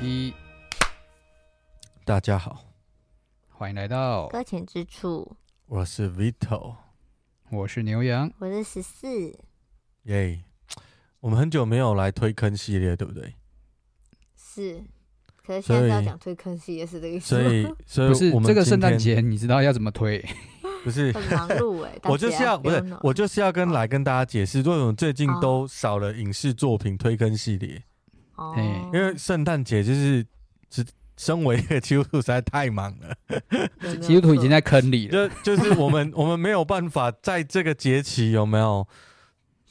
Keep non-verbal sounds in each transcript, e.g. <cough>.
一，大家好，欢迎来到，搁浅之处，我是 Vito，我是牛羊。我是十四，耶！我们很久没有来推坑系列，对不对？是。可是现在要讲推坑系列是这个意思所，以，所以不是这个圣诞节，你知道要怎么推？不是。很忙碌哎、我就是要不是我就是要跟来跟大家解释，为什么最近都少了影视作品推坑系列，哦，因为圣诞节就是只身为一 <laughs> 个基督徒实在太忙了，基督徒已经在坑里了。就就是我们我们没有办法在这个节期有没有，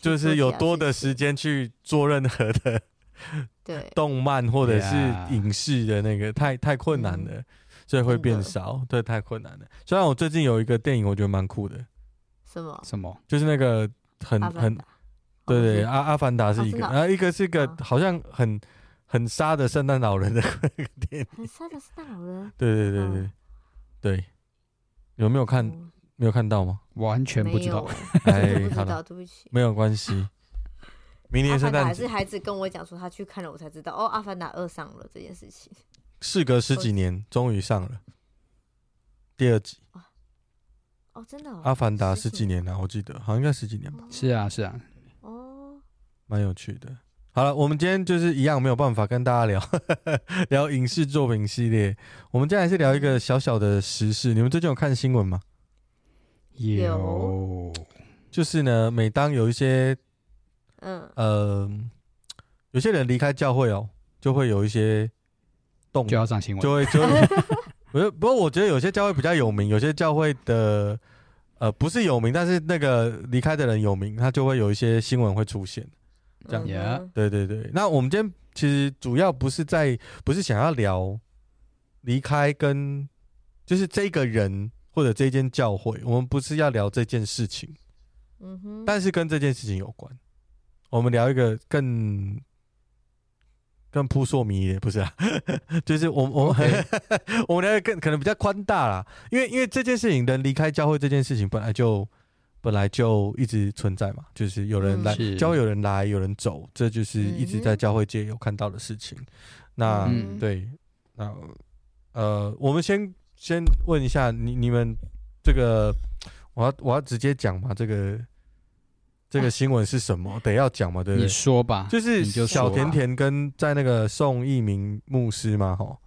就是有多的时间去做任何的对。<laughs> 动漫或者是影视的那个太太困难了，所以会变少，对，太困难了。虽然我最近有一个电影，我觉得蛮酷的，什么？什么？就是那个很很对对，哦阿阿凡达是一个，然后一个是一个哦。好像很很杀的圣诞老人的那 <laughs> 个电影，很 sad 的圣诞老人，对对对对对，有没有看？嗯没有看到吗？完全不知道。没有 <laughs> 哎欸，不知道，对不起。没有关系。明年圣诞阿凡达还是，孩子跟我讲说他去看了，我才知道哦，《阿凡达二》上了这件事情。事隔十几年，终于上了第二集。哦，真的、哦。阿凡达十十几年了，我记得好像应该十几年吧，是啊，是啊，哦，蛮有趣的。好了，我们今天就是一样没有办法跟大家聊 <laughs> 聊影视作品系列，我们今天还是聊一个小小的时事。你们最近有看新闻吗？有。就是呢，每当有一些嗯，呃，有些人离开教会哦，就会有一些动就要上新闻。就会就会，<laughs> 不是不过我觉得有些教会比较有名，有些教会的呃不是有名，但是那个离开的人有名，他就会有一些新闻会出现。这样。子嗯对对对，那我们今天其实主要不是在不是想要聊离开跟就是这个人或者这间教会，我们不是要聊这件事情，嗯哼，但是跟这件事情有关。我们聊一个更更扑朔迷离的，不是啊？<laughs> 就是我我 <laughs> 我们聊一个更可能比较宽大啦，因为因为这件事情人离开教会这件事情本来就本来就一直存在嘛，就是有人来、教会有人来有人走，这就是一直在教会界有看到的事情。那、嗯对，那呃，我们先先问一下你你们这个，我要我要直接讲嘛，这个这个新闻是什么？得要讲嘛，对不你对？说吧，就是小甜甜跟在那个宋一鸣牧师嘛，吼，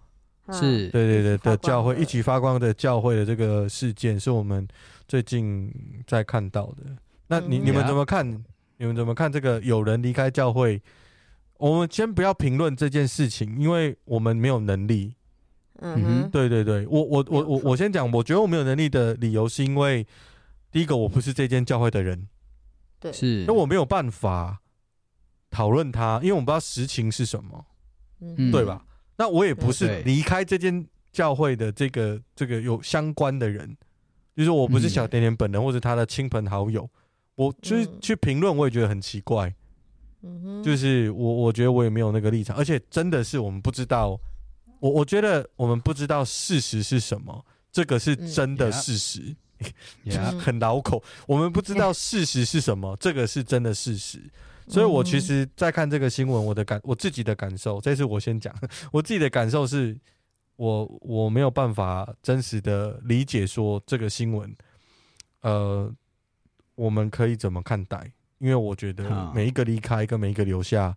嗯是对对对的教会一起发光的教会的这个事件，是我们最近在看到的。那你嗯你们怎么看？你们怎么看这个有人离开教会？我们先不要评论这件事情，因为我们没有能力。嗯哼，对对对，我我我我我先讲，我觉得我没有能力的理由是因为，第一个我不是这间教会的人，对，是，那我没有办法讨论他，因为我不知道实情是什么，嗯嗯对吧？那我也不是离开这间教会的这个这个有相关的人，就是我不是小甜甜本人或者他的亲朋好友，我就是嗯。去评论，我也觉得很奇怪。嗯哼，就是我我觉得我也没有那个立场，而且真的是我们不知道，我我觉得我们不知道事实是什么，这个是真的嗯事实，<laughs> 很老口，我们不知道事实是什么，这个是真的事实。所以我其实，在看这个新闻，我的感我自己的感受，这次我先讲，<laughs> 我自己的感受是，我我没有办法真实的理解说这个新闻，呃，我们可以怎么看待？因为我觉得每一个离开跟每一个留下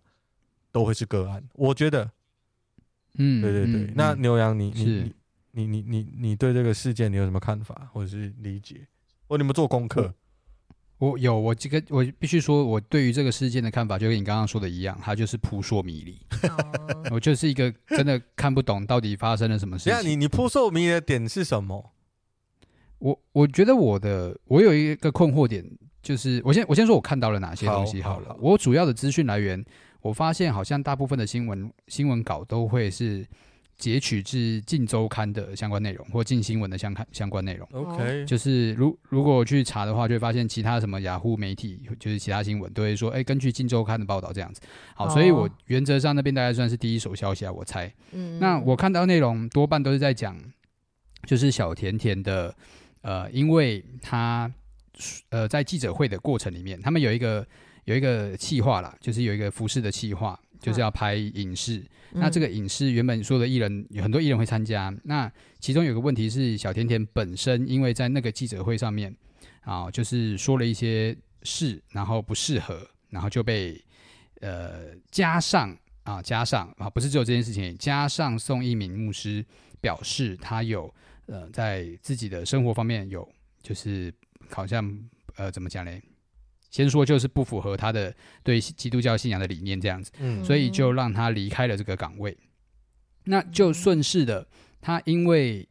都会是个案。我觉得，嗯，对对对。那牛羊，你你是你你你你你对这个事件你有什么看法，或者是理解？或你们做功课？我有我这个我必须说，我对于这个事件的看法，就跟你刚刚说的一样，它就是扑朔迷离。哦 <laughs> 我就是一个真的看不懂到底发生了什么事情。你你扑朔迷离的点是什么？我我觉得我的我有一个困惑点，就是我先我先说我看到了哪些东西好了。好好好我主要的资讯来源，我发现好像大部分的新闻新闻稿都会是截取自《镜周刊》的相关内容或《镜新闻》的相关相关内容。OK，就是如如果去查的话，就会发现其他什么雅虎媒体，就是其他新闻都会说，哎、欸，根据《镜周刊》的报道这样子。好，所以我原则上那边大概算是第一手消息啊，我猜。嗯，那我看到内容多半都是在讲，就是小甜甜的，呃，因为他呃在记者会的过程里面，他们有一个有一个企划啦，就是有一个服饰的企划。就是要拍影视，嗯、那这个影视原本说的艺人有很多艺人会参加，那其中有个问题是小甜甜本身因为在那个记者会上面啊，就是说了一些事，然后不适合，然后就被呃加上啊加上啊，不是只有这件事情，加上宋一鸣牧师表示他有呃在自己的生活方面有就是好像呃怎么讲嘞？先说就是不符合他的对基督教信仰的理念这样子，嗯，所以就让他离开了这个岗位。那就顺势的，他因为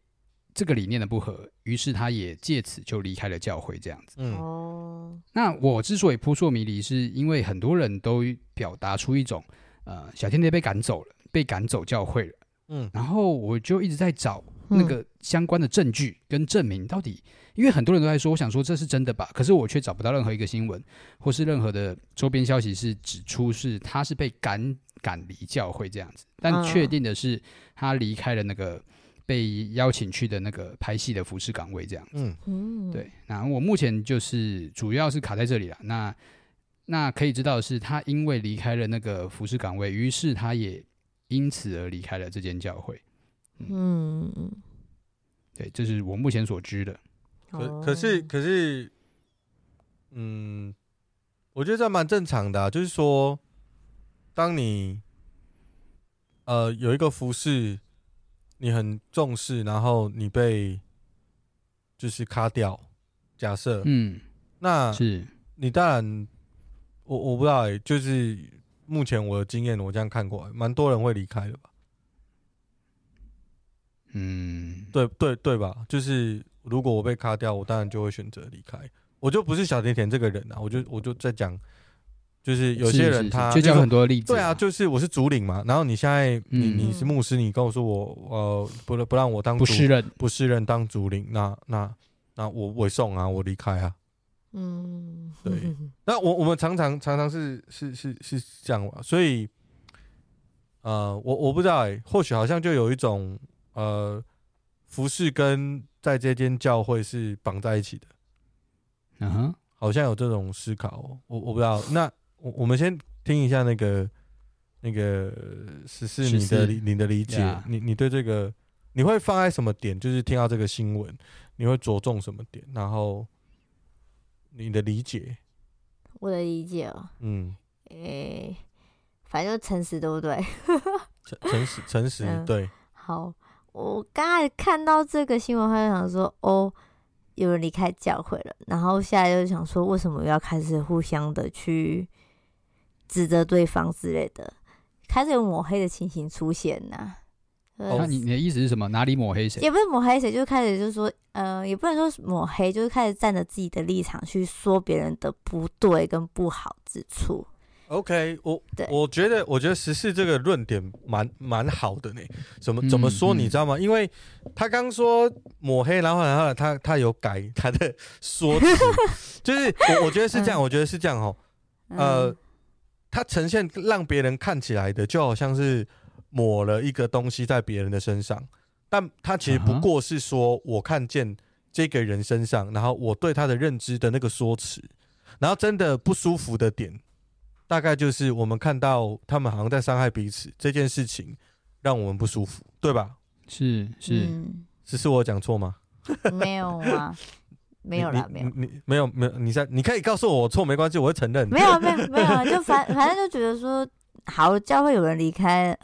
这个理念的不合，于是他也借此就离开了教会这样子。嗯，哦。那我之所以扑朔迷离，是因为很多人都表达出一种，呃，小甜甜被赶走了，被赶走教会了。嗯，然后我就一直在找那个相关的证据跟证明，到底。因为很多人都在说，我想说这是真的吧？可是我却找不到任何一个新闻，或是任何的周边消息是指出是他是被赶赶离教会这样子。但确定的是，他离开了那个被邀请去的那个拍戏的服饰岗位这样子。嗯，对。那我目前就是主要是卡在这里了。那那可以知道的是，他因为离开了那个服饰岗位，于是他也因此而离开了这间教会。嗯，对，这是我目前所知的。可可是可是，嗯，我觉得这蛮正常的啊，就是说，当你呃有一个服饰你很重视，然后你被就是卡掉，假设，嗯，那是你当然，我我不知道哎，就是目前我的经验，我这样看过来，蛮多人会离开的吧？嗯，对对对吧？就是。如果我被卡掉，我当然就会选择离开。我就不是小甜甜这个人啊，我就我就在讲，就是有些人他就讲很多例子，对啊，就是我是主领嘛。然后你现在你你是牧师，你告诉我呃不不让我当主不是人不是人当主领，那那那我我送啊，我离开啊。嗯，对。那我我们常常常常是是是是这样嘛，所以呃我我不知道哎、欸，或许好像就有一种呃服饰跟。在这间教会是绑在一起的，嗯哼，好像有这种思考哦，我我不知道。那我我们先听一下那个那个十四你的你的理解，你你对这个你会放在什么点？就是听到这个新闻，你会着重什么点？然后你的理解，我的理解哦，嗯，诶，反正就诚实，对不对？<laughs> 诚诚实诚实，对，好。我刚才看到这个新闻，他就想说：“哦，有人离开教会了。”然后现在就想说：“为什么要开始互相的去指责对方之类的？开始有抹黑的情形出现呐、啊？”哦，那你你的意思是什么？哪里抹黑谁？也不是抹黑谁，就开始就是说，呃，也不能说抹黑，就是开始站着自己的立场去说别人的不对跟不好之处。OK，我我觉得我觉得十四这个论点蛮蛮好的呢。怎么怎么说你知道吗？因为他刚说抹黑，然后然后他他有改他的说辞，<laughs> 就是我我觉得是这样，我觉得是这样哦。呃，他呈现让别人看起来的就好像是抹了一个东西在别人的身上，但他其实不过是说我看见这个人身上，然后我对他的认知的那个说辞，然后真的不舒服的点。大概就是我们看到他们好像在伤害彼此这件事情，让我们不舒服，对吧？是是，嗯、只是我讲错吗？<laughs> 没有啊，没有啦，没有，你没有没有，你在你可以告诉我我错没关系，我会承认。没有没有没有，就反反正就觉得说。好，教会有人离开，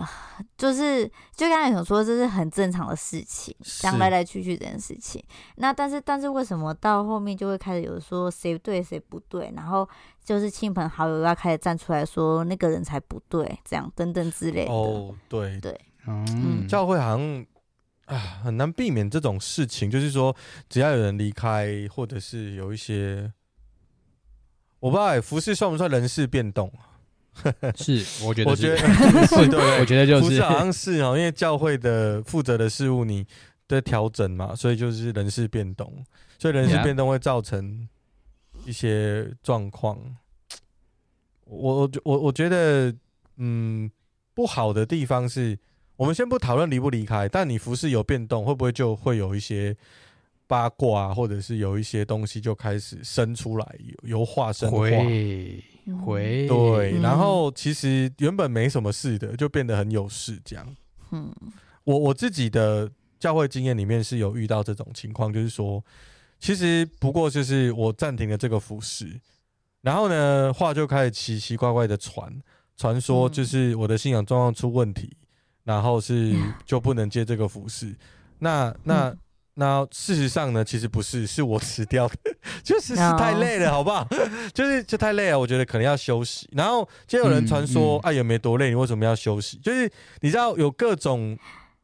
就是就刚才想说，这是很正常的事情，这样来来去去这件事情。那但是但是为什么到后面就会开始有说谁对谁不对，然后就是亲朋好友要开始站出来说那个人才不对，这样等等之类的。哦，对对，嗯，教会好像啊很难避免这种事情，就是说只要有人离开，或者是有一些，我不知道哎，服饰算不算人事变动？<laughs> 是，我觉得，我觉得是，<laughs> 对，我觉得就是，不是好像是哦，因为教会的负责的事物你的调整嘛，所以就是人事变动，所以人事变动会造成一些状况。我我我我觉得，嗯，不好的地方是，我们先不讨论离不离开，但你服饰有变动，会不会就会有一些八卦，或者是有一些东西就开始生出来，由化生话。会，对，然后其实原本没什么事的，就变得很有事这样。嗯，我我自己的教会经验里面是有遇到这种情况，就是说，其实不过就是我暂停了这个服饰，然后呢，话就开始奇奇怪怪的传，传说就是我的信仰状况出问题，然后是就不能接这个服饰。那那。那事实上呢，其实不是，是我辞掉的，<laughs> 就是太累了，好不好？<laughs> 就是就太累了，我觉得可能要休息。然后就有人传说，哎、嗯，也、嗯啊、没多累，你为什么要休息？就是你知道有各种。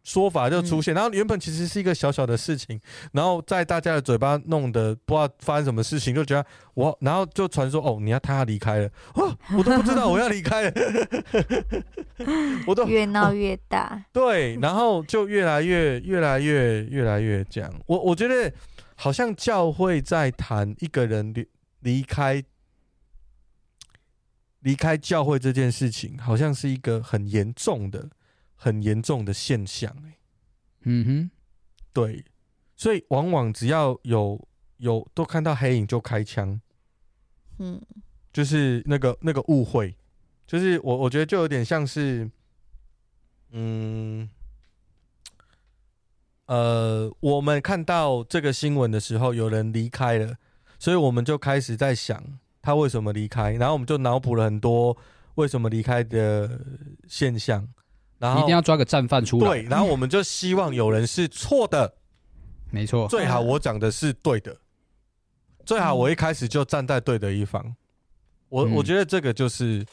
说法就出现，然后原本其实是一个小小的事情，然后在大家的嘴巴弄得不知道发生什么事情，就觉得我，然后就传说哦，你要他要离开了，哦，<laughs> 我都不知道我要离开了，<laughs> 我都越闹越大，哦，<laughs> 对，然后就越来越越来越越来越这样，我我觉得好像教会在谈一个人离离开离开教会这件事情，好像是一个很严重的。很严重的现象，欸，嗯哼，对，所以往往只要有有都看到黑影就开枪，嗯，就是那个那个误会，就是我我觉得就有点像是，嗯，呃，我们看到这个新闻的时候，有人离开了，所以我们就开始在想他为什么离开，然后我们就脑补了很多为什么离开的现象。然后一定要抓个战犯出来。对，然后我们就希望有人是错的，没错。最好我讲的是对的，最好我一开始就站在对的一方。我我觉得这个就是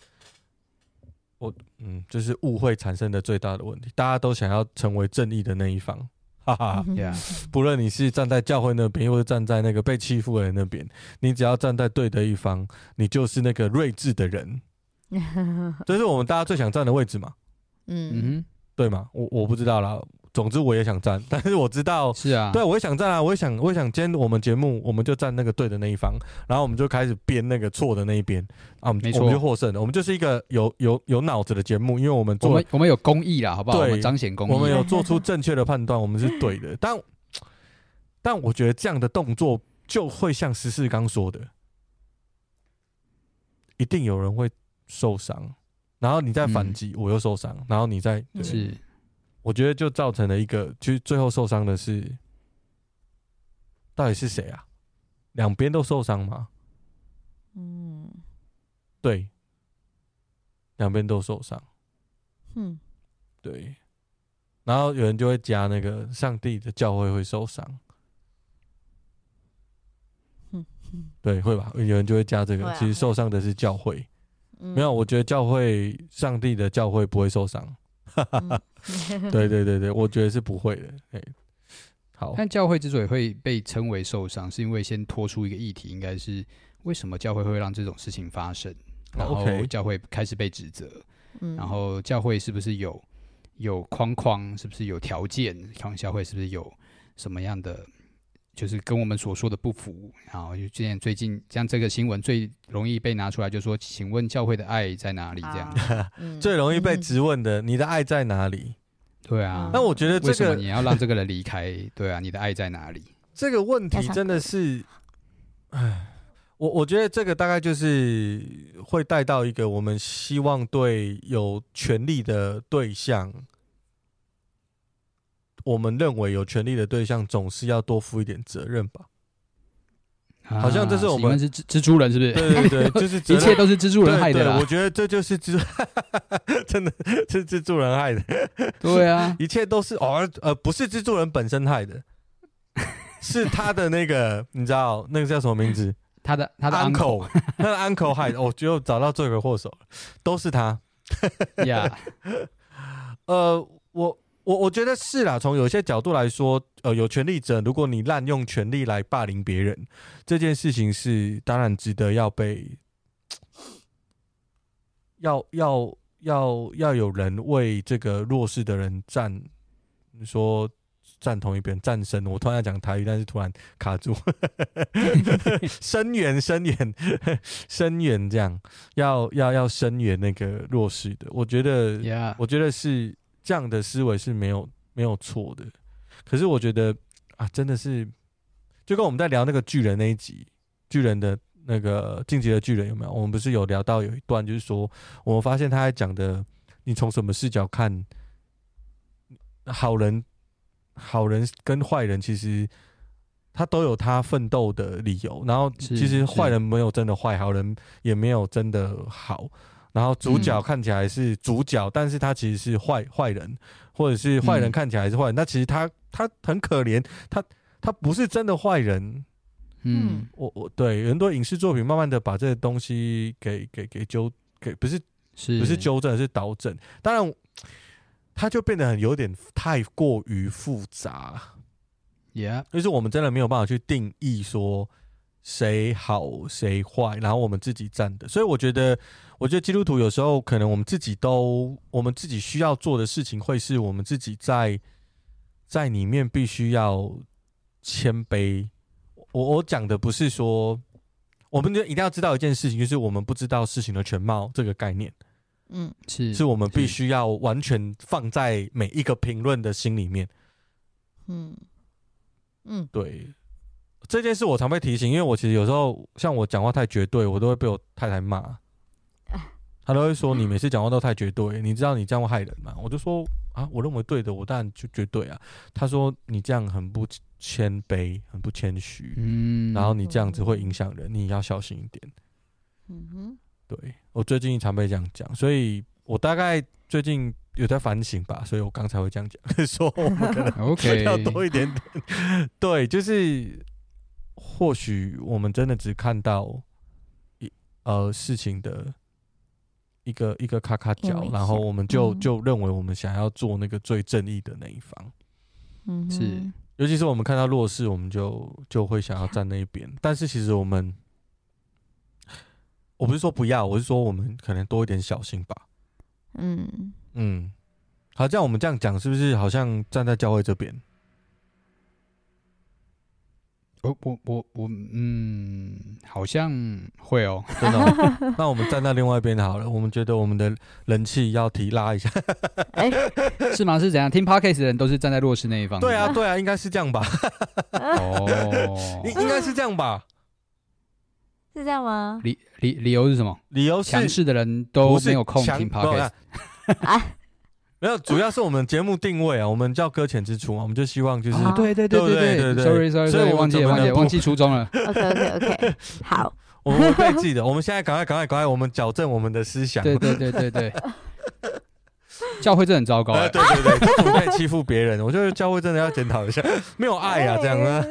我嗯，就是误会产生的最大的问题。大家都想要成为正义的那一方，哈哈。不论你是站在教会那边，或者站在那个被欺负的人那边，你只要站在对的一方，你就是那个睿智的人。<laughs> 这是我们大家最想站的位置嘛。嗯哼，对嘛，我我不知道啦。总之我也想站，<laughs> 但是我知道是啊，对，我也想站啊，我也想，我也想，今天我们节目我们就站那个对的那一方，然后我们就开始编那个错的那一边啊，我们我们就获胜了。我们就是一个有有有脑子的节目，因为我们做我们我们有公益啦，好不好？对，我们彰显公益，我们有做出正确的判断，我们是对的。但但我觉得这样的动作就会像十四刚说的，一定有人会受伤。然后你再反击，我又受伤。嗯、然后你再是，我觉得就造成了一个，就最后受伤的是，到底是谁啊？两边都受伤吗？嗯，对，两边都受伤。嗯，对。然后有人就会加那个上帝的教会会受伤。对，会吧？有人就会加这个，啊、其实受伤的是教会。没有，我觉得教会，上帝的教会不会受伤。<laughs> <laughs> 对对对对，我觉得是不会的。哎，好。但教会之所以会被称为受伤，是因为先拖出一个议题，应该是为什么教会会让这种事情发生，然后教会开始被指责，然后教会是不是有有框框，是不是有条件，看教会是不是有什么样的。就是跟我们所说的不符，然后就今天最近像这个新闻最容易被拿出来，就说，请问教会的爱在哪里？这样、啊嗯、最容易被质问的，你的爱在哪里？对啊，那我觉得这个为什么你要让这个人离开？对啊，你的爱在哪里？这个问题真的是，哎，我我觉得这个大概就是会带到一个我们希望对有权利的对象。我们认为有权利的对象总是要多负一点责任吧？啊、好像这是我们是蜘蜘蛛人，是不是？对对对，<laughs> 就是一切都是蜘蛛人害的。对，我觉得这就是蜘，<laughs> 真的是蜘蛛人害的。对啊，<laughs> 一切都是哦，呃，不是蜘蛛人本身害的，是他的那个，你知道那个叫什么名字？他的他的 uncle，他的 uncle 害的。我就找到罪魁祸首了，都是他。呀，呃，我。我我觉得是啦，从有些角度来说，呃，有权利者，如果你滥用权力来霸凌别人，这件事情是当然值得要被要要要要有人为这个弱势的人站，你说站同一边，站身。我突然要讲台语，但是突然卡住，声援声援声援，这样要要要声援那个弱势的。我觉得.我觉得是这样的思维是没有没有错的。可是我觉得啊，真的是就跟我们在聊那个巨人那一集，巨人的。那个进击的巨人有没有？我们不是有聊到有一段，就是说我们发现他在讲的，你从什么视角看好人、好人跟坏人，其实他都有他奋斗的理由。然后其实坏人没有真的坏，好人也没有真的好。然后主角看起来是主角，嗯、但是他其实是坏坏人，或者是坏人看起来是坏人，那、嗯、其实他他很可怜，他他不是真的坏人。嗯，我我对很多影视作品慢慢的把这些东西给给给纠给不是是。不是纠正是导正，当然它就变得很有点太过于复杂，Yeah，就是我们真的没有办法去定义说谁好谁坏，然后我们自己站的，所以我觉得我觉得基督徒有时候可能我们自己都我们自己需要做的事情会是我们自己在在里面必须要谦卑。我我讲的不是说，我们就一定要知道一件事情，就是我们不知道事情的全貌这个概念，嗯，是是我们必须要完全放在每一个评论的心里面，嗯。嗯，对，这件事我常被提醒，因为我其实有时候像我讲话太绝对，我都会被我太太骂，他都会说你每次讲话都太绝对，你知道你这样会害人吗？我就说啊，我认为对的，我当然就绝对啊。他说你这样很不。谦卑，很不谦虚，嗯，然后你这样子会影响人，你要小心一点。嗯哼，对，我最近常被这样讲，所以我大概最近有在反省吧，所以我刚才会这样讲，<laughs> 说我们可能 <laughs> OK 要多一点点。对，就是或许我们真的只看到一呃事情的一个一个咔咔角，然后我们就就认为我们想要做那个最正义的那一方。嗯，是。尤其是我们看到弱势，我们就就会想要站那一边。但是其实我们，我不是说不要，我是说我们可能多一点小心吧。嗯嗯，好，这样我们这样讲，是不是好像站在教会这边？我我我我，嗯，好像会哦，<laughs> 真的哦。那我们站在另外一边好了。我们觉得我们的人气要提拉一下。哎，<laughs> 是吗？是怎样？听 Podcast 的人都是站在弱势那一方。对啊，对啊，应该是这样吧。哦，应应该是这样吧？是这样吗？理理理由是什么？理由是强势的人都没有空听 Podcast。<laughs> 没有，主要是我们节目定位啊，我们叫搁浅之初嘛，我们就希望就是，对对对对对对，sorry sorry，所以忘记忘记忘记初衷了。OK OK OK，<laughs> 好，我们会记得，我们现在赶快赶快赶快，我们矫正我们的思想。对对对对对。教会真的很糟糕，欸，对对对，怎么可以欺负别人？我觉得教会真的要检讨一下，<laughs> 没有爱啊，这样啊，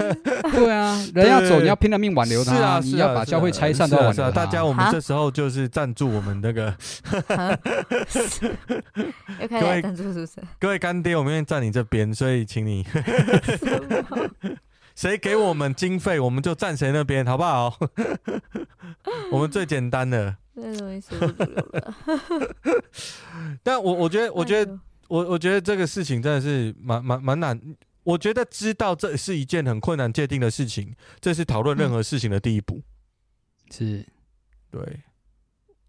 对啊，人要走，你要拼了命挽留他，是啊，你要把教会拆散都要挽留他。大家，我们这时候就是赞助我们那个，<laughs> 各位赞助是不是？各位干爹，我们愿意站你这边，所以请你，<laughs> 谁给我们经费，我们就站谁那边，好不好？我们最简单的。太容易说不出了，<laughs> 但我我觉得，我觉得，我我觉得这个事情真的是蛮蛮蛮难。我觉得知道这是一件很困难界定的事情，这是讨论任何事情的第一步。是，对，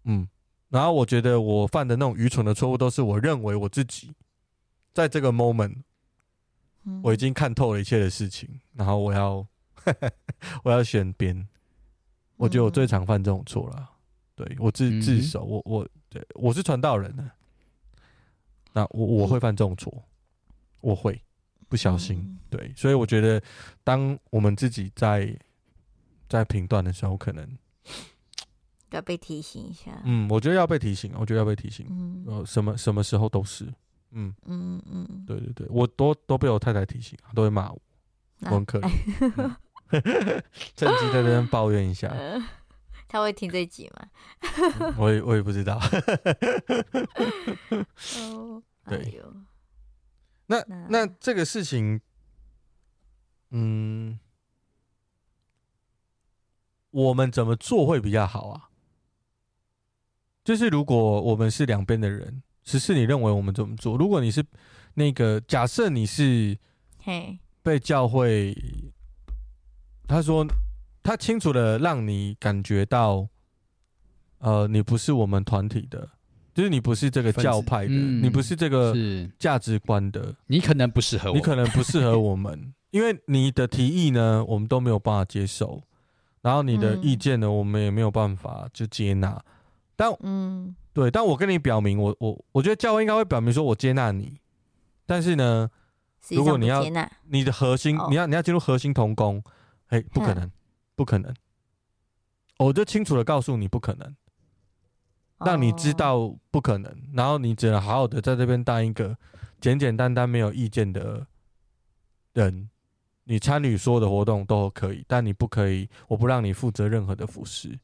嗯。然后我觉得我犯的那种愚蠢的错误，都是我认为我自己在这个 moment，我已经看透了一切的事情，然后我要 <laughs> 我要选边。我觉得我最常犯这种错了。对我自自首，我我对我是传道人呢，那我我会犯这种错，我会不小心，对，所以我觉得，当我们自己在在评断的时候，可能要被提醒一下。嗯，我觉得要被提醒，我觉得要被提醒。嗯，呃，什么什么时候都是，嗯嗯嗯，对对对，我都都被我太太提醒，都会骂我，我很可怜 <laughs> <laughs> 趁机在这边抱怨一下。<laughs> 他会听这集吗？我也我也不知道。<laughs> 哦，对，那那这个事情，嗯，我们怎么做会比较好啊？就是如果我们是两边的人，只是你认为我们怎么做？如果你是那个假设你是嘿被教会，他说他清楚的让你感觉到，呃，你不是我们团体的，就是你不是这个教派的，嗯、你不是这个价值观的，你可能不适合我，你可能不适合我们，<laughs> 因为你的提议呢，我们都没有办法接受。然后你的意见呢，嗯、我们也没有办法就接纳。但嗯，对，但我跟你表明，我我我觉得教会应该会表明说，我接纳你。但是呢，如果你要你的核心，哦、你要你要进入核心同工，哎，不可能，嗯、不可能。我就清楚的告诉你，不可能，让你知道不可能。然后你只能好好的在这边当一个简简单单没有意见的人。你参与所有的活动都可以，但你不可以，我不让你负责任何的服饰，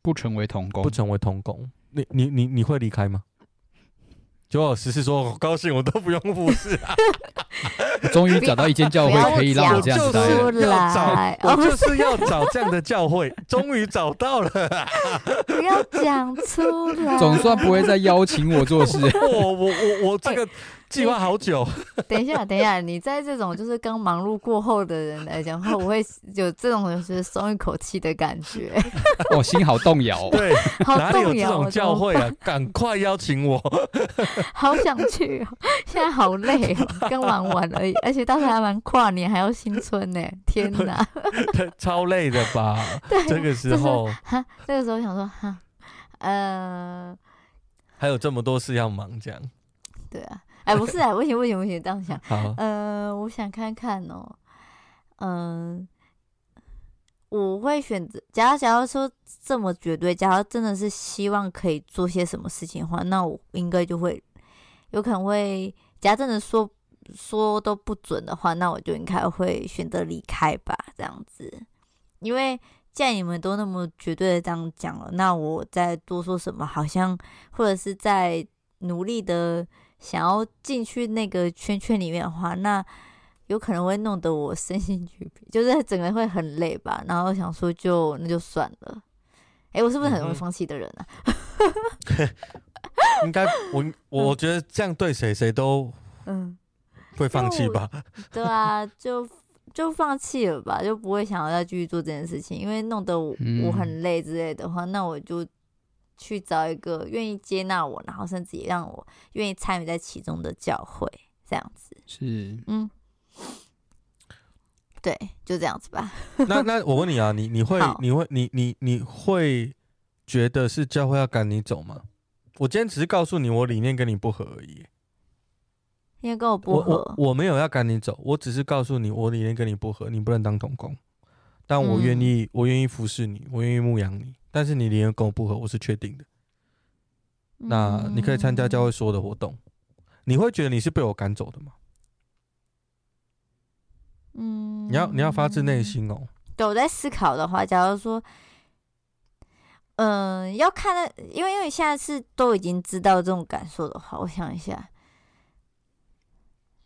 不成为童工，不成为童工，你你你你会离开吗？就我实时说，我高兴，我都不用服侍啊！终于找到一间教会可以让我这样子待，我就是要找这样的教会，<laughs> 终于找到了。不要讲出来，总算不会再邀请我做事。<laughs> 我我我我这个。计划好久。<laughs> 等一下，等一下，你在这种就是刚忙碌过后的人来讲话，我会有这种就是松一口气的感觉。我 <laughs> 心好动摇。<laughs> 对，哪里有这种教会啊？赶快邀请我。好想去哦，现在好累哦，刚忙完而已，而且当时还蛮跨年，还要新春呢。天哪，超累的吧？对，这个时候，哈，这个时候想说，哈，呃，还有这么多事要忙，这样。对啊。哎，不是啊，不行不行不行，这样想。<laughs> 好呃，我想看看哦，嗯、呃，我会选择。假如假如说这么绝对，假如真的是希望可以做些什么事情的话，那我应该就会有可能会。假如真的说说都不准的话，那我就应该会选择离开吧，这样子。因为既然你们都那么绝对的这样讲了，那我再多说什么，好像或者是在努力的。想要进去那个圈圈里面的话，那有可能会弄得我身心俱疲，就是整个人会很累吧。然后想说就那就算了。哎、欸，我是不是很容易放弃的人啊？<laughs> 嗯、应该我我觉得这样对谁谁都嗯会放弃吧、嗯。对啊，就就放弃了吧，就不会想要再继续做这件事情，因为弄得我，我很累之类的话，那我就。去找一个愿意接纳我，然后甚至也让我愿意参与在其中的教会，这样子是嗯，对，就这样子吧。<laughs> 那那我问你啊，你你会你会你你你会觉得是教会要赶你走吗？我今天只是告诉你，我理念跟你不合而已。因为跟我不合，我，我没有要赶你走，我只是告诉你，我理念跟你不合，你不能当童工，但我愿意，嗯、我愿意服侍你，我愿意牧养你。但是你理念跟我不合，我是确定的。那你可以参加教会所有的活动，你会觉得你是被我赶走的吗？嗯，你要你要发自内心哦。对，我在思考的话，假如说，嗯、呃，要看的，因为因为现在是都已经知道这种感受的话，我想一下。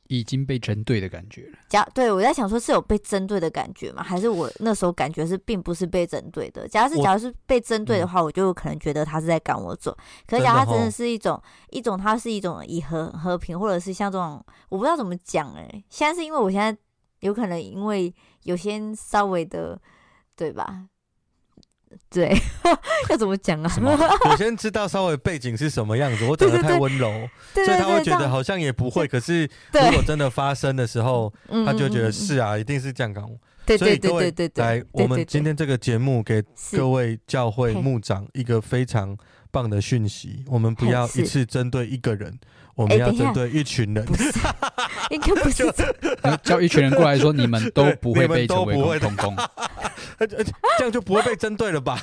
已经被针对的感觉了。假对我在想说，是有被针对的感觉吗？还是我那时候感觉是并不是被针对的？假如是，假如是被针对的话，我，我就可能觉得他是在赶我走。可是，假如他真的是一种一种，他是一种以和和平，或者是像这种，我不知道怎么讲哎、欸。现在是因为我现在有可能因为有些稍微的，对吧？对，<laughs> 要怎么讲啊？我先知道稍微背景是什么样子，我长得太温柔，所以他会觉得好像也不会。可是 <laughs> 如果真的发生的时候，他就觉得是啊，一定是这样讲。所以各位来，我们今天这个节目给各位教会牧长一个非常棒的讯息：我们不要一次针对一个人。我们要针对一群人，<laughs> 应该不是叫一群人过来说，你们都不会被成为同 <laughs> 工，<laughs> 这样就不会被针对了吧？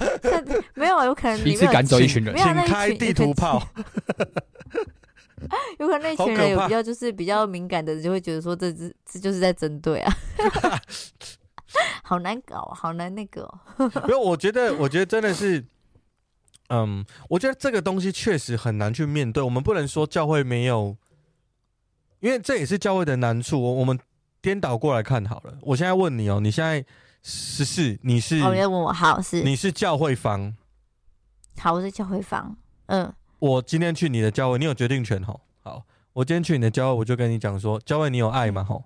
<laughs> 没有，有可能一次赶走一群人，请开地图炮。有可能那群人有比较就是比较敏感的人，就会觉得说这这这就是在针对啊，好难搞，好难那个。没有，我觉得，我觉得真的是。嗯，我觉得这个东西确实很难去面对。我们不能说教会没有，因为这也是教会的难处。我我们颠倒过来看好了。我现在问你哦，你现在十四，你是？我要问我好是？你是教会方，好，我是教会方。嗯，我今天去你的教会，你有决定权吼。好，我今天去你的教会，我就跟你讲说，教会你有爱吗？吼，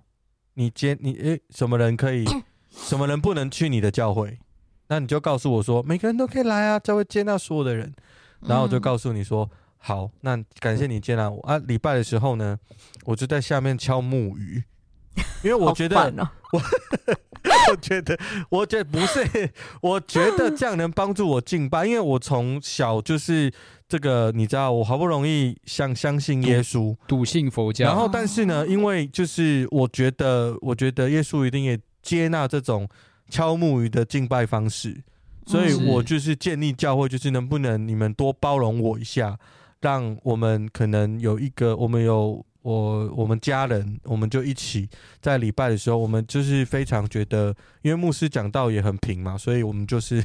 你接你诶、欸，什么人可以，<coughs> 什么人不能去你的教会？那你就告诉我说，每个人都可以来啊，教会接纳所有的人。然后我就告诉你说，好，那感谢你接纳我。啊。礼拜的时候呢，我就在下面敲木鱼，<laughs> 因为我觉得我。<laughs> 我觉得，我觉得不是，我觉得这样能帮助我敬拜，因为我从小就是这个，你知道，我好不容易相相信耶稣，笃信佛教，然后但是呢，因为就是我觉得，我觉得耶稣一定也接纳这种敲木鱼的敬拜方式，所以我就是建立教会，就是能不能你们多包容我一下，让我们可能有一个，我们有。我我们家人，我们就一起在礼拜的时候，我们就是非常觉得，因为牧师讲道也很平嘛，所以我们就是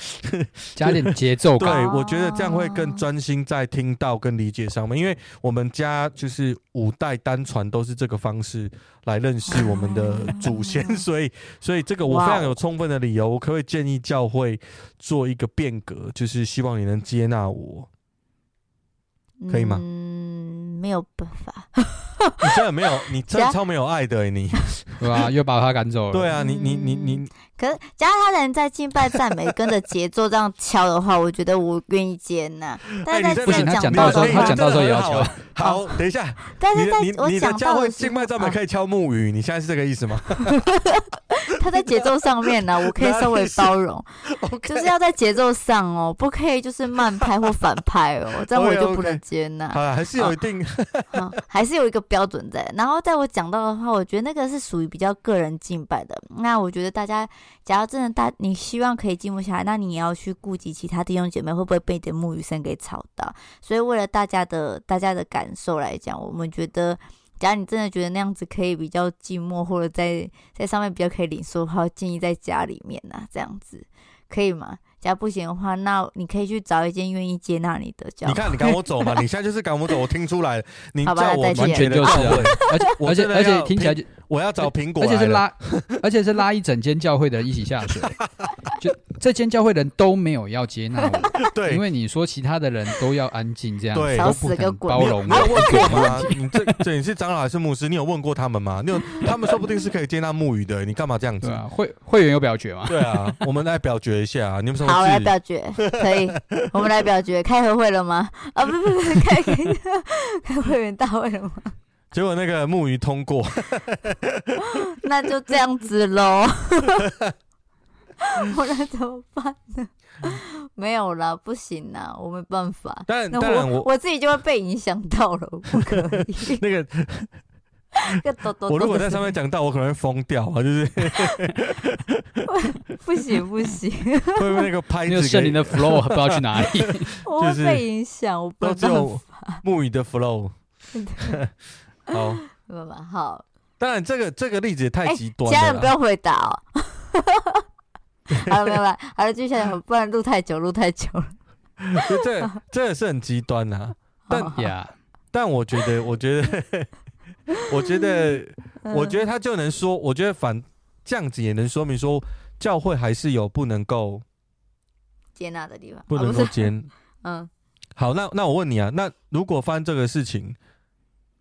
<laughs> 加点节奏感。对，我觉得这样会更专心在听到跟理解上面，因为我们家就是五代单传都是这个方式来认识我们的祖先，<laughs> 所以所以这个我非常有充分的理由，我可不可以建议教会做一个变革，就是希望你能接纳我，可以吗？嗯没有办法，<laughs> 你真的没有，你真的超没有爱的、欸、你，<laughs> 对吧？又把他赶走了。对啊，你你你你，可是假如他能在敬拜赞美跟着节奏这样敲的话，我觉得我愿意接纳。但是在讲到的时候，他讲到的时候也要敲。<laughs> 好，等一下。但是在我讲教会敬拜赞美可以敲木鱼，你现在是这个意思吗？他在节奏上面呢、啊，我可以稍微包容，就是要在节奏上哦，不可以就是慢拍或反拍哦，这样我就不能接纳。好，还是有一定，还是有一个标准在。然后在我讲到的话，我觉得那个是属于比较个人敬拜的。那我觉得大家，假如真的大，你希望可以静默下来，那你也要去顾及其他弟兄姐妹会不会被你的木鱼声给吵到。所以为了大家的大家的感受来讲，我们觉得。假如你真的觉得那样子可以比较寂寞，或者在在上面比较可以领受的话，建议在家里面呐、啊，这样子可以吗？假如不行的话，那你可以去找一间愿意接纳你的教会。你看，你赶我走嘛？<laughs> 你现在就是赶我走，我听出来了。你叫我完全就是，<laughs> 而且而且而且听起来就我要找苹果，而且是拉，<laughs> 而且是拉一整间教会的人一起下水。就这间教会人都没有要接纳我，<laughs> 对，因为你说其他的人都要安静，这样对，都不肯包容。你有问过吗？<laughs> 你这这你是长老还是牧师？你有问过他们吗？你有，他们说不定是可以接纳木鱼的。你干嘛这样子？啊，会会员有表决吗？对啊，<laughs> 我们来表决一下。你们什么？好，来表决，可以。我们来表决，开合会了吗？啊，不不不，开开开会员大会了吗？结果那个木鱼通过，那就这样子喽。<laughs> 我那怎么办呢？<laughs> 没有啦，不行啦，我没办法。但那我我，我自己就会被影响到了，不可以。<laughs> 那个，我如果在上面讲到，我可能会疯掉啊！就是不行不行，会不会那个拍子有圣灵的 flow 不知道去哪里？我会被影响，我不知道。木鱼的 flow，好，爸爸好。当然，这个这个例子也太极端了，家人不要回答哦。好 <laughs> 了，没有了，好了，接下来不然录太久，录太久了。<laughs> 这这也是很极端呐、啊，但呀，但我觉得，我觉得，<laughs> 我觉得，我觉得他就能说，我觉得反这样子也能说明说，教会还是有不能够接纳的地方，不能够接。嗯，好，那那我问你啊，那如果发生这个事情，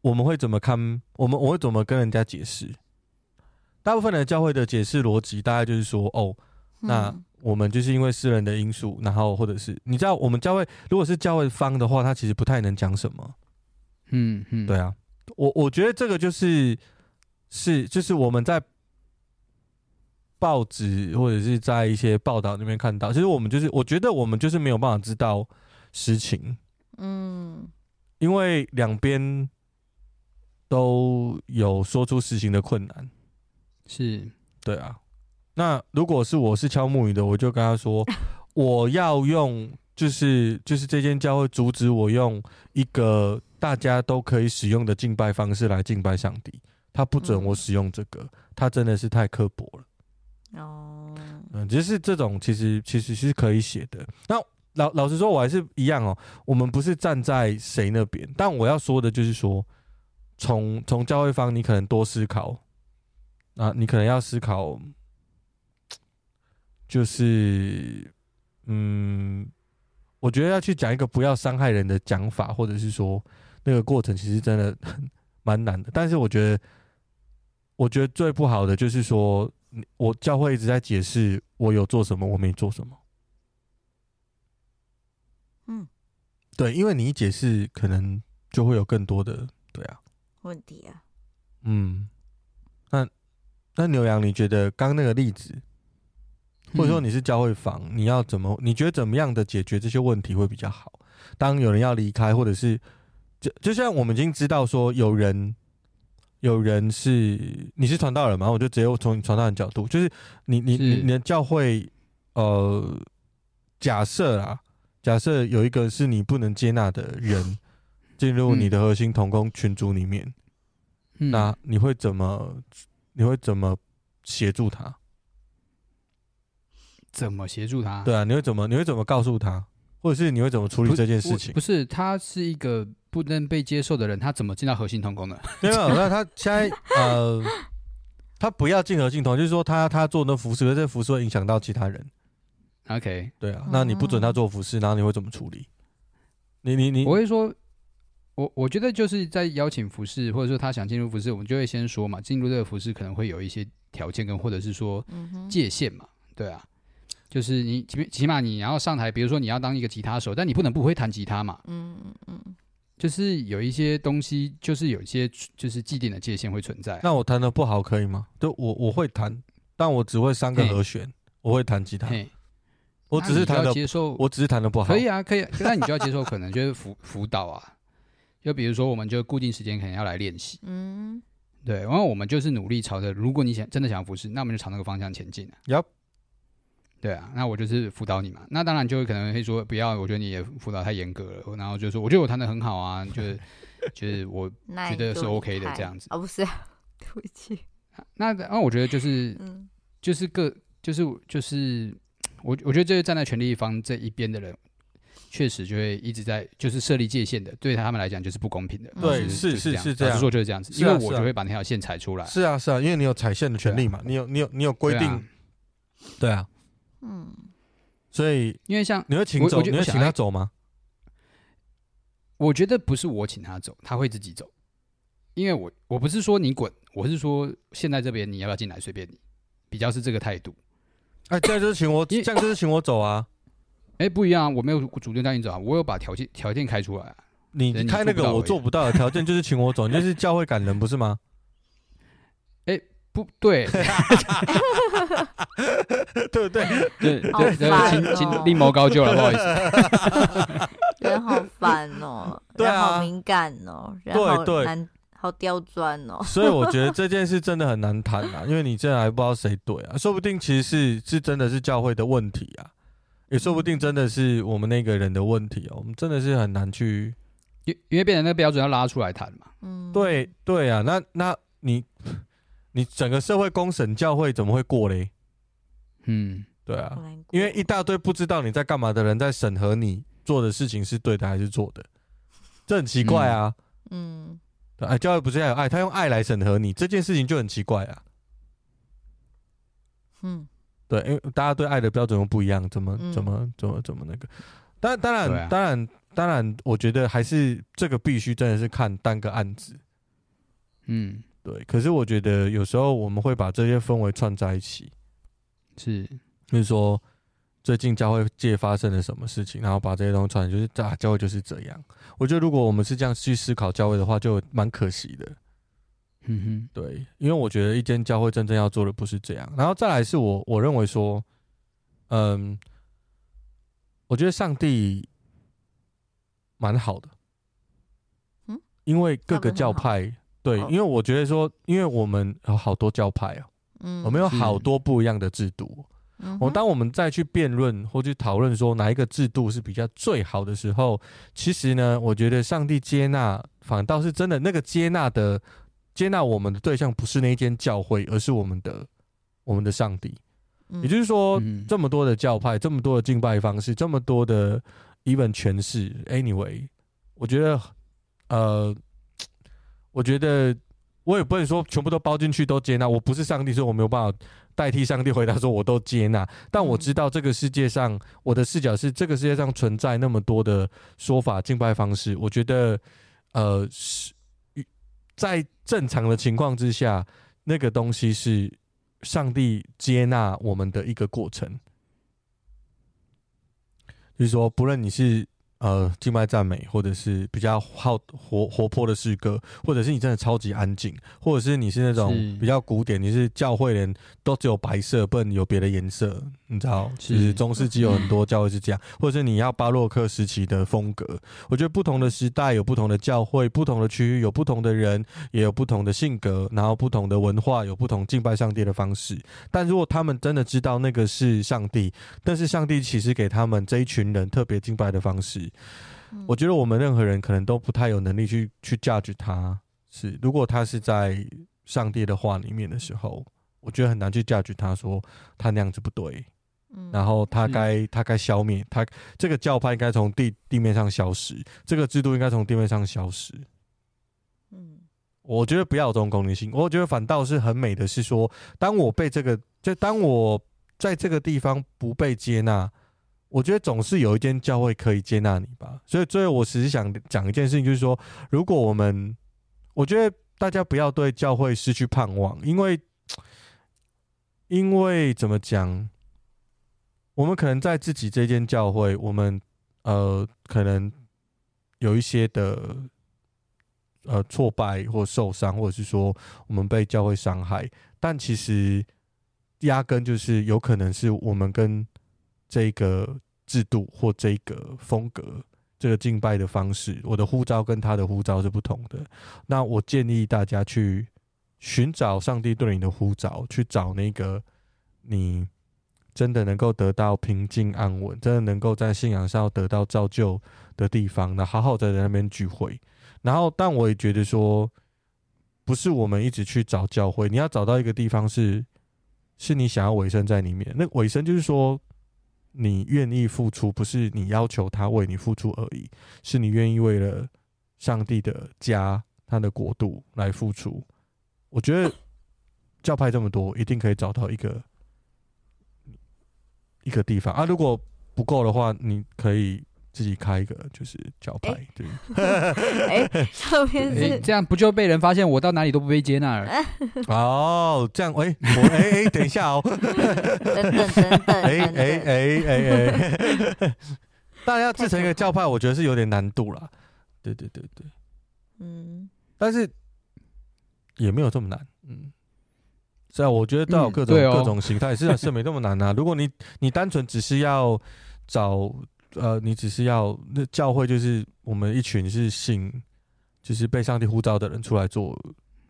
我们会怎么看？我们我会怎么跟人家解释？大部分的教会的解释逻辑，大概就是说，哦。那我们就是因为私人的因素，然后或者是你知道，我们教会如果是教会方的话，他其实不太能讲什么。嗯嗯，对啊，我我觉得这个就是是就是我们在报纸或者是在一些报道那边看到，其实我们就是我觉得我们就是没有办法知道实情。嗯，因为两边都有说出实情的困难。是，对啊。那如果是我是敲木鱼的，我就跟他说，<laughs> 我要用，就是就是这间教会阻止我用一个大家都可以使用的敬拜方式来敬拜上帝，他不准我使用这个，他真的是太刻薄了。哦，嗯，只是这种其实其实是可以写的。那老老实说，我还是一样哦，我们不是站在谁那边，但我要说的就是说，从从教会方，你可能多思考，啊，你可能要思考。就是，嗯，我觉得要去讲一个不要伤害人的讲法，或者是说那个过程其实真的蛮难的。但是我觉得，我觉得最不好的就是说，我教会一直在解释我有做什么，我没做什么。嗯，对，因为你一解释，可能就会有更多的对啊问题啊。嗯，那那牛羊，你觉得刚那个例子？或者说你是教会房，你要怎么？你觉得怎么样的解决这些问题会比较好？当有人要离开，或者是就就像我们已经知道说有人有人是你是传道人嘛，我就直接从传道人角度，就是你你你你的教会呃，假设啊，假设有一个是你不能接纳的人进入你的核心同工群组里面，那你会怎么你会怎么协助他？怎么协助他？对啊，你会怎么？你会怎么告诉他？或者是你会怎么处理这件事情？不，不是，他是一个不能被接受的人，他怎么进到核心通工的？<laughs> 没有，那他现在呃，他不要进核心通，就是说他他做那服饰，这服饰会影响到其他人。OK，对啊，那你不准他做服饰，然后你会怎么处理？你你你，我会说，我我觉得就是在邀请服饰，或者说他想进入服饰，我们就会先说嘛，进入这个服饰可能会有一些条件跟或者是说界限嘛，对啊。就是你起起码你要上台，比如说你要当一个吉他手，但你不能不会弹吉他嘛。嗯嗯嗯。就是有一些东西，就是有一些就是既定的界限会存在。那我弹的不好可以吗？就我我会弹，但我只会三个和弦，我会弹吉他。我只是弹的接受，我只是弹的不好。可以啊，可以。啊那你就要接受可能就是辅辅导啊。就比如说，我们就固定时间可能要来练习。嗯。对，然后我们就是努力朝着，如果你想真的想要服侍，那我们就朝那个方向前进。Yep。对啊，那我就是辅导你嘛。那当然就会可能会说不要，我觉得你也辅导太严格了。然后就说，我觉得我弹的很好啊，就是就是我 <laughs> 觉得是 OK 的这样子。哦，不是，啊对不起。那那我觉得就是，<laughs> 嗯、就是个就是就是我我觉得这个站在权力一方这一边的人，确实就会一直在就是设立界限的，对他们来讲就是不公平的。对，是是是这样，说就是这样子，因为我就会把那条线踩出来。是啊是啊，因为你有踩线的权利嘛，你有你有你有规定，对啊。嗯，所以因为像你会请走，你会请他走吗？我觉得不是我请他走，他会自己走。因为我我不是说你滚，我是说现在这边你要不要进来随便你，比较是这个态度。哎，这样就是请我，这样就是请我走啊？哎，不一样，啊我没有主动带你走啊，我有把条件条件开出来。你开那个我做不到的条件就是请我走，你就是教会感人不是吗？对，<laughs> 对不对？对 <laughs> 对对，请请另谋高就了，不好意思。<laughs> 人好烦哦，对啊，好敏感哦，对对，难，好刁钻哦。所以我觉得这件事真的很难谈啊，因为你真的还不知道谁对啊，说不定其实是是真的是教会的问题啊，也说不定真的是我们那个人的问题哦，我们真的是很难去，因因为变成那个标准要拉出来谈嘛。嗯，对对啊，那那你。你整个社会公审教会怎么会过嘞？嗯，对啊，因为一大堆不知道你在干嘛的人在审核你做的事情是对的还是错的，这很奇怪啊。嗯，对，哎，教会不是要有爱，他用爱来审核你，这件事情就很奇怪啊。嗯，对，因为大家对爱的标准又不一样，怎么怎么怎么怎么那个？当当然当然当然，我觉得还是这个必须真的是看单个案子。嗯。对，可是我觉得有时候我们会把这些氛围串在一起，是，就是说最近教会界发生了什么事情，然后把这些东西串，就是啊，教会就是这样。我觉得如果我们是这样去思考教会的话，就蛮可惜的。嗯哼，对，因为我觉得一间教会真正要做的不是这样。然后再来是我我认为说，嗯，我觉得上帝蛮好的，嗯，因为各个教派。对，因为我觉得说，因为我们有好多教派啊，嗯，我们有好多不一样的制度。嗯，我当我们再去辩论或去讨论说哪一个制度是比较最好的时候，其实呢，我觉得上帝接纳反倒是真的，那个接纳的接纳我们的对象不是那间教会，而是我们的我们的上帝。也就是说，这么多的教派，这么多的敬拜方式，这么多的 even 诠释，anyway，我觉得呃。我觉得，我也不能说全部都包进去都接纳。我不是上帝，所以我没有办法代替上帝回答说我都接纳。但我知道这个世界上，我的视角是这个世界上存在那么多的说法、敬拜方式。我觉得，呃，是在正常的情况之下，那个东西是上帝接纳我们的一个过程。就是说，不论你是。呃，静脉赞美，或者是比较好活活泼的诗歌，或者是你真的超级安静，或者是你是那种比较古典，你是教会人都只有白色，不能有别的颜色，你知道？其实中世纪有很多教会是这样，<laughs> 或者是你要巴洛克时期的风格。我觉得不同的时代有不同的教会，不同的区域有不同的人，也有不同的性格，然后不同的文化有不同敬拜上帝的方式。但如果他们真的知道那个是上帝，但是上帝其实给他们这一群人特别敬拜的方式。我觉得我们任何人可能都不太有能力去去 judge 他，是如果他是在上帝的话里面的时候，我觉得很难去 judge 他说他那样子不对，然后他该他该消灭他这个教派应该从地地面上消失，这个制度应该从地面上消失。嗯，我觉得不要有这种功利性，我觉得反倒是很美的，是说当我被这个就当我在这个地方不被接纳。我觉得总是有一间教会可以接纳你吧，所以最后我只是想讲一件事情，就是说，如果我们，我觉得大家不要对教会失去盼望，因为，因为怎么讲，我们可能在自己这间教会，我们呃，可能有一些的呃挫败或受伤，或者是说我们被教会伤害，但其实压根就是有可能是我们跟。这个制度或这个风格，这个敬拜的方式，我的呼召跟他的呼召是不同的。那我建议大家去寻找上帝对你的呼召，去找那个你真的能够得到平静安稳，真的能够在信仰上得到造就的地方，那好好的在那边聚会。然后，但我也觉得说，不是我们一直去找教会，你要找到一个地方是，是你想要委身在里面。那委身就是说。你愿意付出，不是你要求他为你付出而已，是你愿意为了上帝的家、他的国度来付出。我觉得教派这么多，一定可以找到一个一个地方啊。如果不够的话，你可以。自己开一个就是教派，欸、对。<laughs> 哎、欸，后面是、欸、这样，不就被人发现我到哪里都不被接纳了？<laughs> 哦，这样，哎、欸，我哎哎，等一下哦，等等等等，哎哎哎哎哎，大家 <laughs> 要制成一个教派，我觉得是有点难度啦。对对对对，嗯，但是也没有这么难，嗯，是啊，我觉得都有各种、嗯哦、各种形态，是是没那么难啊。<laughs> 如果你你单纯只是要找。呃，你只是要那教会就是我们一群是信，就是被上帝呼召的人出来做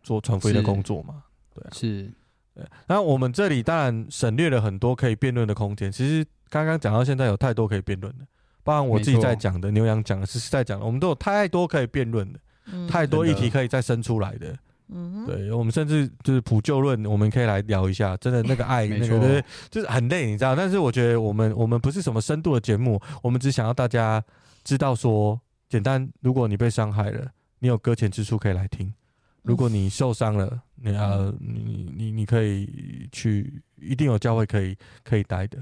做传福音的工作嘛？对啊，是。对，那我们这里当然省略了很多可以辩论的空间。其实刚刚讲到现在有太多可以辩论的，包含我自己在讲的，牛羊讲的，是在讲的，我们都有太多可以辩论的，嗯，太多议题可以再生出来的。嗯，对，我们甚至就是普救论，我们可以来聊一下。真的，那个爱，那个就是很累，你知道。但是我觉得，我们我们不是什么深度的节目，我们只想要大家知道说，简单。如果你被伤害了，你有搁浅之处可以来听；如果你受伤了，你啊，你你你可以去，一定有教会可以可以待的。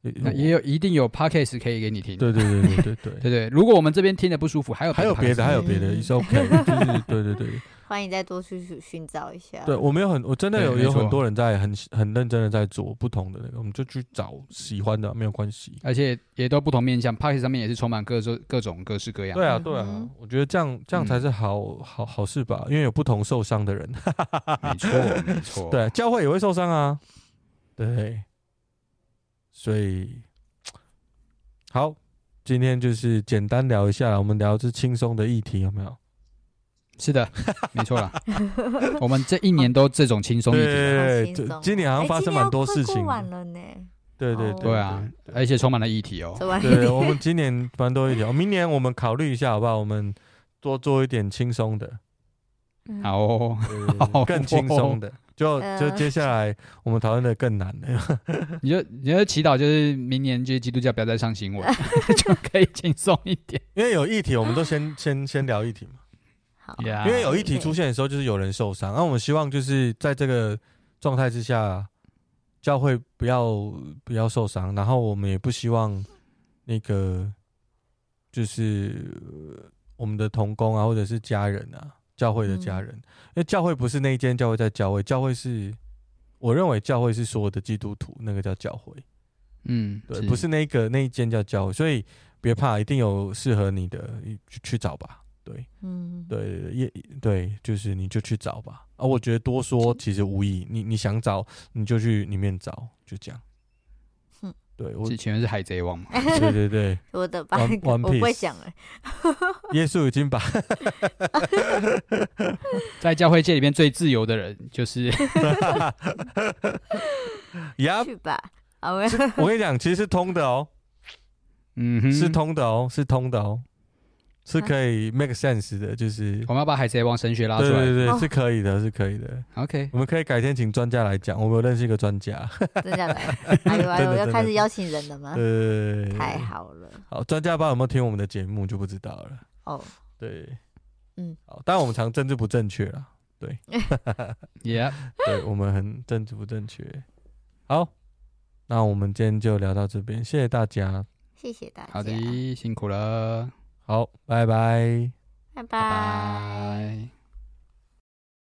那也有一定有 podcast 可以给你听。对对对对对 <laughs> 对对。如果我们这边听的不舒服，还有还有别的，还有别的，也是 OK。对对对。欢迎再多去寻找一下。对，我们有很，我真的有有很多人在很很认真的在做不同的那个，我们就去找喜欢的，没有关系。而且也都不同面向 Podcast 上面也是充满各种各种各式各样。对啊，对啊，我觉得这样这样才是好好好事吧，因为有不同受伤的人。没错，没错。<laughs> 对，教会也会受伤啊。对，所以好，今天就是简单聊一下，我们聊这轻松的议题，有没有？是的，<laughs> 没错啦。我们这一年都这种轻松一点。对，今年好像发生蛮多事情。对对对啊，而且充满了议题哦。<laughs> 对，我们今年蛮多议题，明年我们考虑一下好不好？我们多做一点轻松的。好，更轻松的。就就接下来我们讨论的更难的。<laughs> 你就你就祈祷，就是明年就是基督教不要再上新闻，就可以轻松一点。因为有议题，我们都先先先聊议题嘛。好，Yeah 因为有一题出现的时候，就是有人受伤。那我们希望就是在这个状态之下，教会不要不要受伤，然后我们也不希望那个就是我们的同工啊，或者是家人啊，教会的家人，因为教会不是那一间教会在教会，教会是我认为教会是所有的基督徒，那个叫教会。嗯，对，不是那个那一间叫教会，所以别怕，一定有适合你的，去去找吧。对，嗯，对，也对，就是你就去找吧。啊，我觉得多说其实无益，你你想找你就去里面找，就这样。嗯，对，我前面是海贼王嘛？对对对，<laughs> 我的吧，我不会讲哎。<laughs> 耶稣已经把 <laughs> 在教会界里面最自由的人就是，呀，去吧。我跟你讲，其实是通的哦，嗯，是通的哦，是通的哦，是可以 make sense 的，就是我们要把海贼王神学拉出来，对对对，是可以的，是可以的。OK，我们可以改天请专家来讲，我们有认识一个专家，真的，<laughs> 哎呦哎呦，要开始邀请人了吗？对，太好了。好，专家不知道有没有听我们的节目就不知道了。哦，对，嗯，好，当然我们常政治不正确了，对，<laughs> Yeah，<laughs> 对我们很政治不正确，好。那我们今天就聊到这边，谢谢大家，谢谢大家，好的，辛苦了，好拜拜。拜拜。